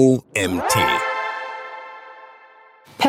OMT.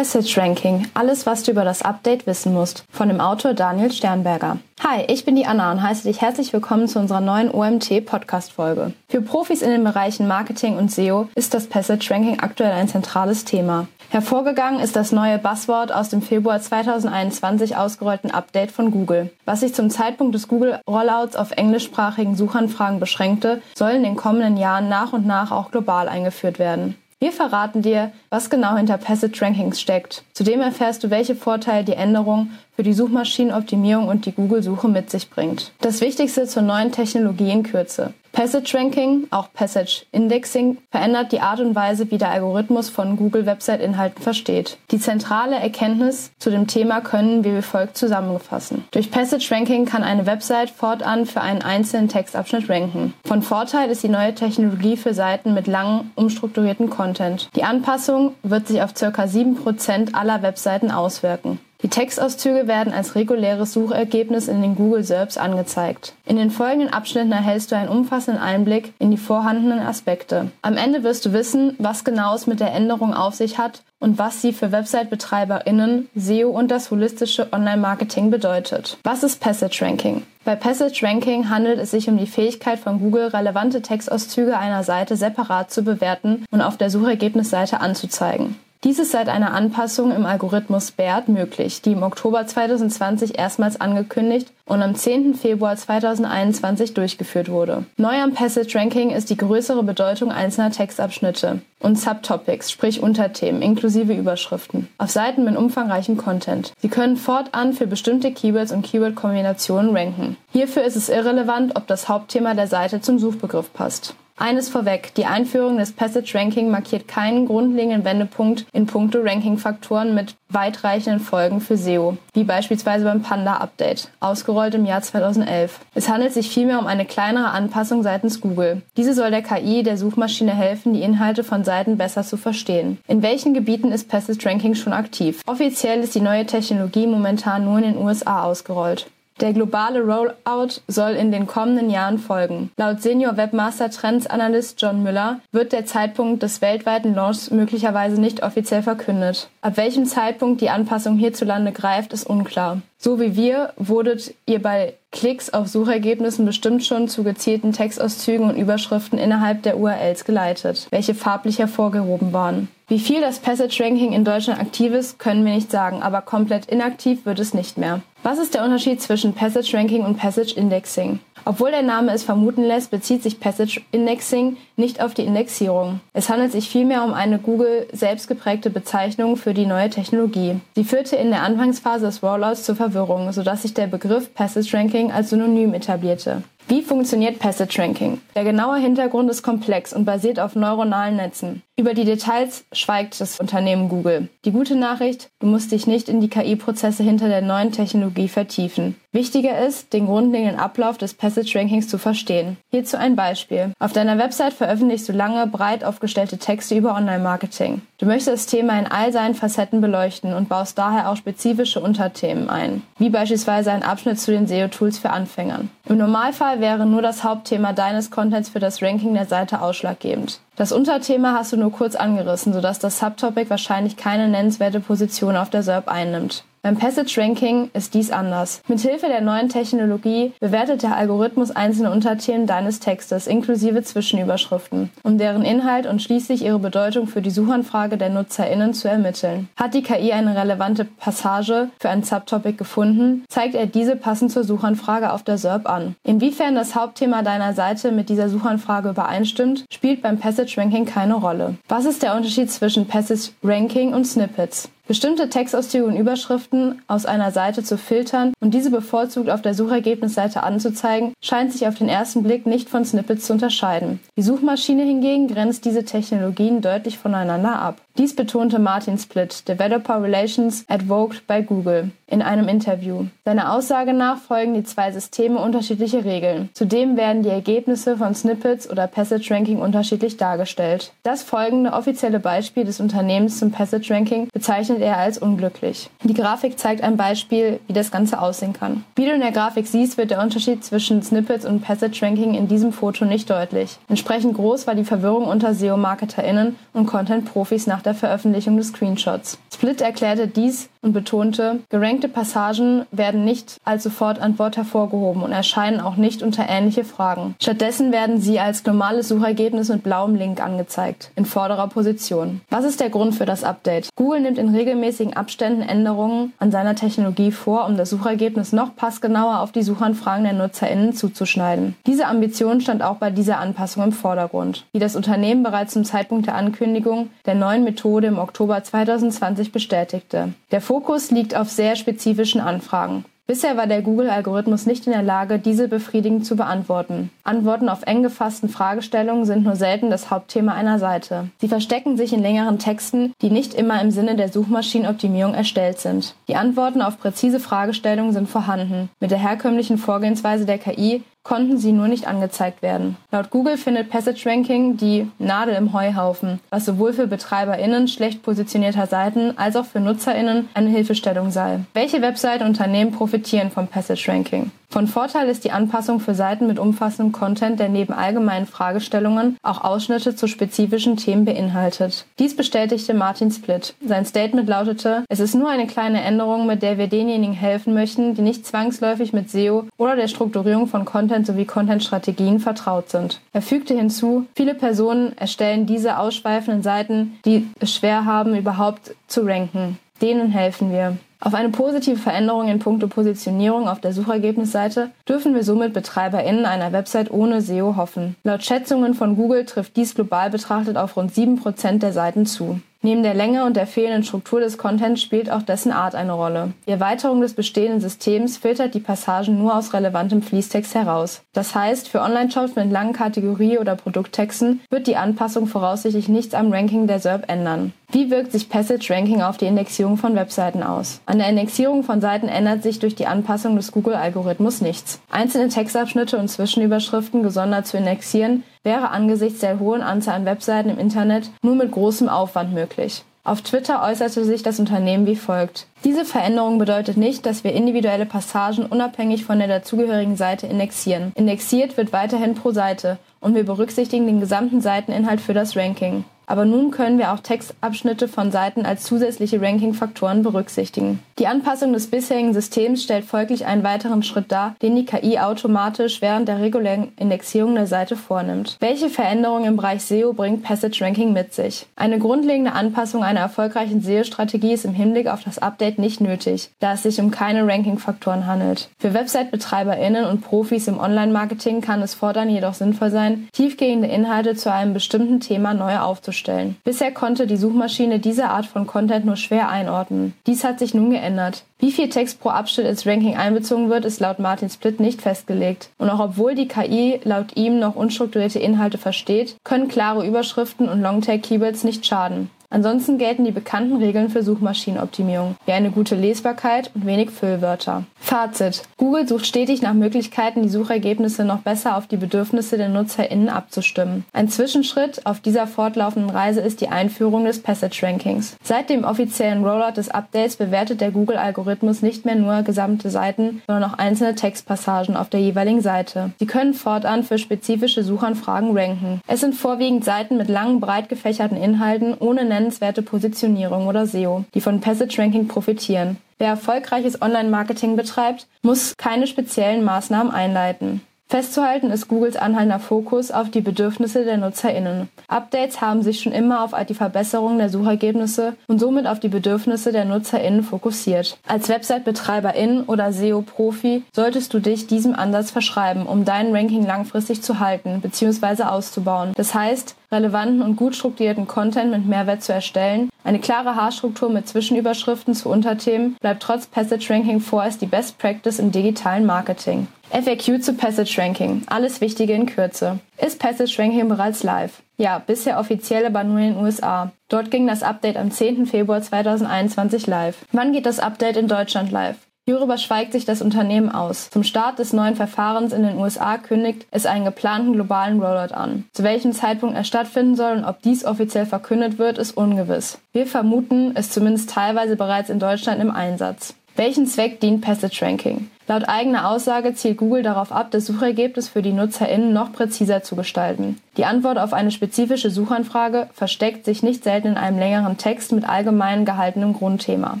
Passage Ranking. Alles, was du über das Update wissen musst. Von dem Autor Daniel Sternberger. Hi, ich bin die Anna und heiße dich herzlich willkommen zu unserer neuen OMT Podcast Folge. Für Profis in den Bereichen Marketing und SEO ist das Passage Ranking aktuell ein zentrales Thema. Hervorgegangen ist das neue Buzzword aus dem Februar 2021 ausgerollten Update von Google. Was sich zum Zeitpunkt des Google-Rollouts auf englischsprachigen Suchanfragen beschränkte, soll in den kommenden Jahren nach und nach auch global eingeführt werden. Wir verraten dir, was genau hinter Passage Rankings steckt. Zudem erfährst du, welche Vorteile die Änderung für die Suchmaschinenoptimierung und die Google-Suche mit sich bringt. Das Wichtigste zur neuen Technologie in Kürze. Passage Ranking, auch Passage Indexing, verändert die Art und Weise, wie der Algorithmus von Google Website-Inhalten versteht. Die zentrale Erkenntnis zu dem Thema können wir wie folgt zusammenfassen. Durch Passage Ranking kann eine Website fortan für einen einzelnen Textabschnitt ranken. Von Vorteil ist die neue Technologie für Seiten mit langem, umstrukturierten Content. Die Anpassung wird sich auf ca. 7% aller Webseiten auswirken. Die Textauszüge werden als reguläres Suchergebnis in den Google SERPs angezeigt. In den folgenden Abschnitten erhältst du einen umfassenden Einblick in die vorhandenen Aspekte. Am Ende wirst du wissen, was genau es mit der Änderung auf sich hat und was sie für Website-BetreiberInnen, SEO und das holistische Online-Marketing bedeutet. Was ist Passage Ranking? Bei Passage Ranking handelt es sich um die Fähigkeit von Google, relevante Textauszüge einer Seite separat zu bewerten und auf der Suchergebnisseite anzuzeigen. Dies ist seit einer Anpassung im Algorithmus BERT möglich, die im Oktober 2020 erstmals angekündigt und am 10. Februar 2021 durchgeführt wurde. Neu am Passage Ranking ist die größere Bedeutung einzelner Textabschnitte und Subtopics, sprich Unterthemen, inklusive Überschriften, auf Seiten mit umfangreichem Content. Sie können fortan für bestimmte Keywords und Keyword-Kombinationen ranken. Hierfür ist es irrelevant, ob das Hauptthema der Seite zum Suchbegriff passt. Eines vorweg, die Einführung des Passage Ranking markiert keinen grundlegenden Wendepunkt in puncto Ranking-Faktoren mit weitreichenden Folgen für SEO, wie beispielsweise beim Panda Update, ausgerollt im Jahr 2011. Es handelt sich vielmehr um eine kleinere Anpassung seitens Google. Diese soll der KI der Suchmaschine helfen, die Inhalte von Seiten besser zu verstehen. In welchen Gebieten ist Passage Ranking schon aktiv? Offiziell ist die neue Technologie momentan nur in den USA ausgerollt. Der globale Rollout soll in den kommenden Jahren folgen. Laut Senior Webmaster Trends Analyst John Müller wird der Zeitpunkt des weltweiten Launchs möglicherweise nicht offiziell verkündet. Ab welchem Zeitpunkt die Anpassung hierzulande greift, ist unklar. So wie wir wurdet ihr bei Klicks auf Suchergebnissen bestimmt schon zu gezielten Textauszügen und Überschriften innerhalb der URLs geleitet, welche farblich hervorgehoben waren. Wie viel das Passage Ranking in Deutschland aktiv ist, können wir nicht sagen, aber komplett inaktiv wird es nicht mehr. Was ist der Unterschied zwischen Passage Ranking und Passage Indexing? Obwohl der Name es vermuten lässt, bezieht sich Passage Indexing nicht auf die Indexierung. Es handelt sich vielmehr um eine Google selbstgeprägte Bezeichnung für die neue Technologie. Sie führte in der Anfangsphase des Rollouts zur Verwirrung, sodass sich der Begriff Passage Ranking als Synonym etablierte. Wie funktioniert Passage Ranking? Der genaue Hintergrund ist komplex und basiert auf neuronalen Netzen. Über die Details schweigt das Unternehmen Google. Die gute Nachricht, du musst dich nicht in die KI-Prozesse hinter der neuen Technologie vertiefen. Wichtiger ist, den grundlegenden Ablauf des Passage Rankings zu verstehen. Hierzu ein Beispiel. Auf deiner Website veröffentlichst du lange, breit aufgestellte Texte über Online-Marketing. Du möchtest das Thema in all seinen Facetten beleuchten und baust daher auch spezifische Unterthemen ein, wie beispielsweise ein Abschnitt zu den SEO-Tools für Anfänger. Im Normalfall wäre nur das Hauptthema deines Contents für das Ranking der Seite ausschlaggebend. Das Unterthema hast du nur kurz angerissen, sodass das Subtopic wahrscheinlich keine nennenswerte Position auf der SERP einnimmt. Beim Passage Ranking ist dies anders. Mithilfe der neuen Technologie bewertet der Algorithmus einzelne Unterthemen deines Textes inklusive Zwischenüberschriften, um deren Inhalt und schließlich ihre Bedeutung für die Suchanfrage der NutzerInnen zu ermitteln. Hat die KI eine relevante Passage für ein Subtopic gefunden, zeigt er diese passend zur Suchanfrage auf der SERP an. Inwiefern das Hauptthema deiner Seite mit dieser Suchanfrage übereinstimmt, spielt beim Passage Ranking keine Rolle. Was ist der Unterschied zwischen Passage Ranking und Snippets? Bestimmte Textauszüge und Überschriften aus einer Seite zu filtern und diese bevorzugt auf der Suchergebnisseite anzuzeigen, scheint sich auf den ersten Blick nicht von Snippets zu unterscheiden. Die Suchmaschine hingegen grenzt diese Technologien deutlich voneinander ab. Dies betonte Martin Splitt, Developer Relations Advocate bei Google, in einem Interview. Seiner Aussage nach folgen die zwei Systeme unterschiedliche Regeln. Zudem werden die Ergebnisse von Snippets oder Passage Ranking unterschiedlich dargestellt. Das folgende offizielle Beispiel des Unternehmens zum Passage Ranking bezeichnet er als unglücklich. Die Grafik zeigt ein Beispiel, wie das Ganze aussehen kann. Wie du in der Grafik siehst, wird der Unterschied zwischen Snippets und Passage Ranking in diesem Foto nicht deutlich. Entsprechend groß war die Verwirrung unter SEO-MarketerInnen und Content-Profis nach der Veröffentlichung des Screenshots. Split erklärte dies und betonte, gerankte Passagen werden nicht als Sofortantwort hervorgehoben und erscheinen auch nicht unter ähnliche Fragen. Stattdessen werden sie als normales Suchergebnis mit blauem Link angezeigt, in vorderer Position. Was ist der Grund für das Update? Google nimmt in regelmäßigen Abständen Änderungen an seiner Technologie vor, um das Suchergebnis noch passgenauer auf die Suchanfragen der NutzerInnen zuzuschneiden. Diese Ambition stand auch bei dieser Anpassung im Vordergrund, wie das Unternehmen bereits zum Zeitpunkt der Ankündigung der neuen Methode im Oktober 2020 bestätigte. Der Fokus liegt auf sehr spezifischen Anfragen. Bisher war der Google-Algorithmus nicht in der Lage, diese befriedigend zu beantworten. Antworten auf eng gefassten Fragestellungen sind nur selten das Hauptthema einer Seite. Sie verstecken sich in längeren Texten, die nicht immer im Sinne der Suchmaschinenoptimierung erstellt sind. Die Antworten auf präzise Fragestellungen sind vorhanden. Mit der herkömmlichen Vorgehensweise der KI konnten sie nur nicht angezeigt werden. Laut Google findet Passage Ranking die Nadel im Heuhaufen, was sowohl für BetreiberInnen schlecht positionierter Seiten als auch für NutzerInnen eine Hilfestellung sei. Welche Webseiten und Unternehmen profitieren vom Passage Ranking? Von Vorteil ist die Anpassung für Seiten mit umfassendem Content, der neben allgemeinen Fragestellungen auch Ausschnitte zu spezifischen Themen beinhaltet. Dies bestätigte Martin Split. Sein Statement lautete, es ist nur eine kleine Änderung, mit der wir denjenigen helfen möchten, die nicht zwangsläufig mit SEO oder der Strukturierung von Content sowie Content-Strategien vertraut sind. Er fügte hinzu, viele Personen erstellen diese ausschweifenden Seiten, die es schwer haben, überhaupt zu ranken. Denen helfen wir. Auf eine positive Veränderung in puncto Positionierung auf der Suchergebnisseite dürfen wir somit BetreiberInnen einer Website ohne SEO hoffen. Laut Schätzungen von Google trifft dies global betrachtet auf rund 7% der Seiten zu. Neben der Länge und der fehlenden Struktur des Contents spielt auch dessen Art eine Rolle. Die Erweiterung des bestehenden Systems filtert die Passagen nur aus relevantem Fließtext heraus. Das heißt, für Online-Shops mit langen Kategorie- oder Produkttexten wird die Anpassung voraussichtlich nichts am Ranking der SERP ändern. Wie wirkt sich Passage Ranking auf die Indexierung von Webseiten aus? An der Indexierung von Seiten ändert sich durch die Anpassung des Google-Algorithmus nichts. Einzelne Textabschnitte und Zwischenüberschriften gesondert zu indexieren wäre angesichts der hohen Anzahl an Webseiten im Internet nur mit großem Aufwand möglich. Auf Twitter äußerte sich das Unternehmen wie folgt. Diese Veränderung bedeutet nicht, dass wir individuelle Passagen unabhängig von der dazugehörigen Seite indexieren. Indexiert wird weiterhin pro Seite und wir berücksichtigen den gesamten Seiteninhalt für das Ranking aber nun können wir auch Textabschnitte von Seiten als zusätzliche Ranking-Faktoren berücksichtigen. Die Anpassung des bisherigen Systems stellt folglich einen weiteren Schritt dar, den die KI automatisch während der regulären Indexierung der Seite vornimmt. Welche Veränderungen im Bereich SEO bringt Passage Ranking mit sich? Eine grundlegende Anpassung einer erfolgreichen SEO-Strategie ist im Hinblick auf das Update nicht nötig, da es sich um keine Ranking-Faktoren handelt. Für Website-BetreiberInnen und Profis im Online-Marketing kann es fortan jedoch sinnvoll sein, tiefgehende Inhalte zu einem bestimmten Thema neu aufzustellen darzustellen. Bisher konnte die Suchmaschine diese Art von Content nur schwer einordnen. Dies hat sich nun geändert. Wie viel Text pro Abschnitt ins Ranking einbezogen wird, ist laut Martin Split nicht festgelegt. Und auch obwohl die KI laut ihm noch unstrukturierte Inhalte versteht, können klare Überschriften und Longtail-Keywords nicht schaden. Ansonsten gelten die bekannten Regeln für Suchmaschinenoptimierung, wie eine gute Lesbarkeit und wenig Füllwörter. Fazit. Google sucht stetig nach Möglichkeiten, die Suchergebnisse noch besser auf die Bedürfnisse der NutzerInnen abzustimmen. Ein Zwischenschritt auf dieser fortlaufenden Reise ist die Einführung des Passage Rankings. Seit dem offiziellen Rollout des Updates bewertet der Google-Algorithmus nicht mehr nur gesamte Seiten, sondern auch einzelne Textpassagen auf der jeweiligen Seite. Sie können fortan für spezifische Suchanfragen ranken. Es sind vorwiegend Seiten mit langen, breit gefächerten Inhalten ohne nennenswerte Positionierung oder SEO, die von Passage Ranking profitieren. Wer erfolgreiches Online-Marketing betreibt, muss keine speziellen Maßnahmen einleiten. Festzuhalten ist Googles anhaltender Fokus auf die Bedürfnisse der NutzerInnen. Updates haben sich schon immer auf die Verbesserung der Suchergebnisse und somit auf die Bedürfnisse der NutzerInnen fokussiert. Als Website-Betreiberin oder SEO-Profi solltest du dich diesem Ansatz verschreiben, um dein Ranking langfristig zu halten bzw. auszubauen. Das heißt, relevanten und gut strukturierten Content mit Mehrwert zu erstellen, eine klare Haarstruktur mit Zwischenüberschriften zu Unterthemen bleibt trotz Passage Ranking vorerst die Best Practice im digitalen Marketing. FAQ zu Passage Ranking. Alles Wichtige in Kürze. Ist Passage Ranking bereits live? Ja, bisher offiziell, aber nur in den USA. Dort ging das Update am 10. Februar 2021 live. Wann geht das Update in Deutschland live? Hierüber schweigt sich das Unternehmen aus. Zum Start des neuen Verfahrens in den USA kündigt es einen geplanten globalen Rollout an. Zu welchem Zeitpunkt er stattfinden soll und ob dies offiziell verkündet wird, ist ungewiss. Wir vermuten es zumindest teilweise bereits in Deutschland im Einsatz. Welchen Zweck dient Passage Ranking? Laut eigener Aussage zielt Google darauf ab, das Suchergebnis für die NutzerInnen noch präziser zu gestalten. Die Antwort auf eine spezifische Suchanfrage versteckt sich nicht selten in einem längeren Text mit allgemein gehaltenem Grundthema.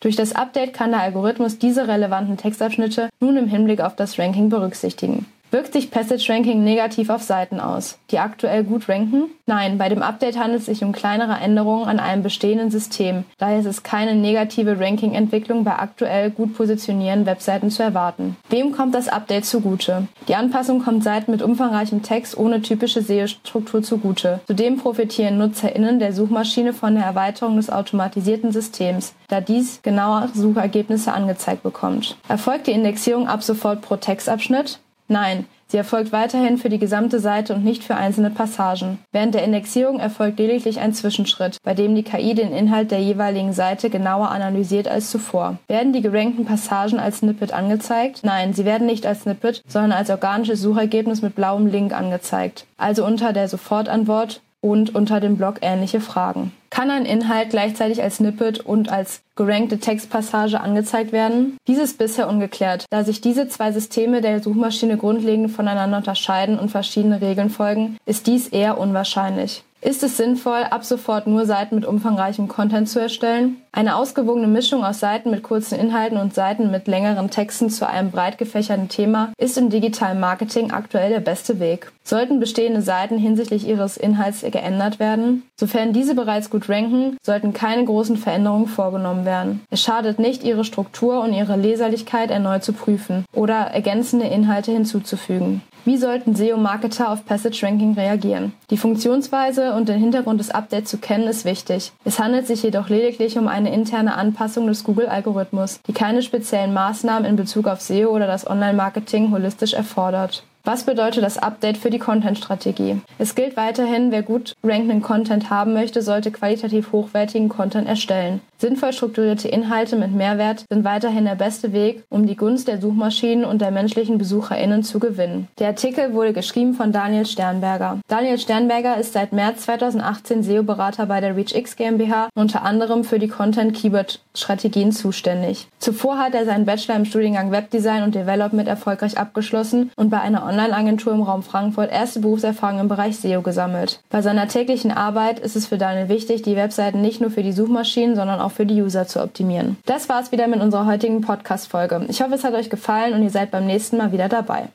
Durch das Update kann der Algorithmus diese relevanten Textabschnitte nun im Hinblick auf das Ranking berücksichtigen. Wirkt sich Passage Ranking negativ auf Seiten aus, die aktuell gut ranken? Nein, bei dem Update handelt es sich um kleinere Änderungen an einem bestehenden System. Daher ist es keine negative Ranking-Entwicklung bei aktuell gut positionierenden Webseiten zu erwarten. Wem kommt das Update zugute? Die Anpassung kommt Seiten mit umfangreichem Text ohne typische SEO-Struktur zugute. Zudem profitieren NutzerInnen der Suchmaschine von der Erweiterung des automatisierten Systems, da dies genauere Suchergebnisse angezeigt bekommt. Erfolgt die Indexierung ab sofort pro Textabschnitt? Nein, sie erfolgt weiterhin für die gesamte Seite und nicht für einzelne Passagen. Während der Indexierung erfolgt lediglich ein Zwischenschritt, bei dem die KI den Inhalt der jeweiligen Seite genauer analysiert als zuvor. Werden die gerankten Passagen als Snippet angezeigt? Nein, sie werden nicht als Snippet, sondern als organisches Suchergebnis mit blauem Link angezeigt, also unter der Sofortantwort und unter dem Blog ähnliche Fragen. Kann ein Inhalt gleichzeitig als Snippet und als gerankte Textpassage angezeigt werden? Dies ist bisher ungeklärt, da sich diese zwei Systeme der Suchmaschine grundlegend voneinander unterscheiden und verschiedene Regeln folgen, ist dies eher unwahrscheinlich. Ist es sinnvoll, ab sofort nur Seiten mit umfangreichem Content zu erstellen? Eine ausgewogene Mischung aus Seiten mit kurzen Inhalten und Seiten mit längeren Texten zu einem breit gefächerten Thema ist im digitalen Marketing aktuell der beste Weg. Sollten bestehende Seiten hinsichtlich ihres Inhalts geändert werden? Sofern diese bereits gut ranken, sollten keine großen Veränderungen vorgenommen werden. Es schadet nicht, ihre Struktur und ihre Leserlichkeit erneut zu prüfen oder ergänzende Inhalte hinzuzufügen. Wie sollten SEO-Marketer auf Passage Ranking reagieren? Die Funktionsweise und den Hintergrund des Updates zu kennen ist wichtig. Es handelt sich jedoch lediglich um eine interne Anpassung des Google-Algorithmus, die keine speziellen Maßnahmen in Bezug auf SEO oder das Online-Marketing holistisch erfordert. Was bedeutet das Update für die Content-Strategie? Es gilt weiterhin, wer gut rankenden Content haben möchte, sollte qualitativ hochwertigen Content erstellen. Sinnvoll strukturierte Inhalte mit Mehrwert sind weiterhin der beste Weg, um die Gunst der Suchmaschinen und der menschlichen BesucherInnen zu gewinnen. Der Artikel wurde geschrieben von Daniel Sternberger. Daniel Sternberger ist seit März 2018 SEO-Berater bei der ReachX GmbH unter anderem für die Content-Keyword-Strategien zuständig. Zuvor hat er seinen Bachelor im Studiengang Webdesign und Development erfolgreich abgeschlossen und bei einer Online-Agentur im Raum Frankfurt erste Berufserfahrung im Bereich SEO gesammelt. Bei seiner täglichen Arbeit ist es für Daniel wichtig, die Webseiten nicht nur für die Suchmaschinen, sondern auch für die User zu optimieren. Das war's wieder mit unserer heutigen Podcast-Folge. Ich hoffe, es hat euch gefallen und ihr seid beim nächsten Mal wieder dabei.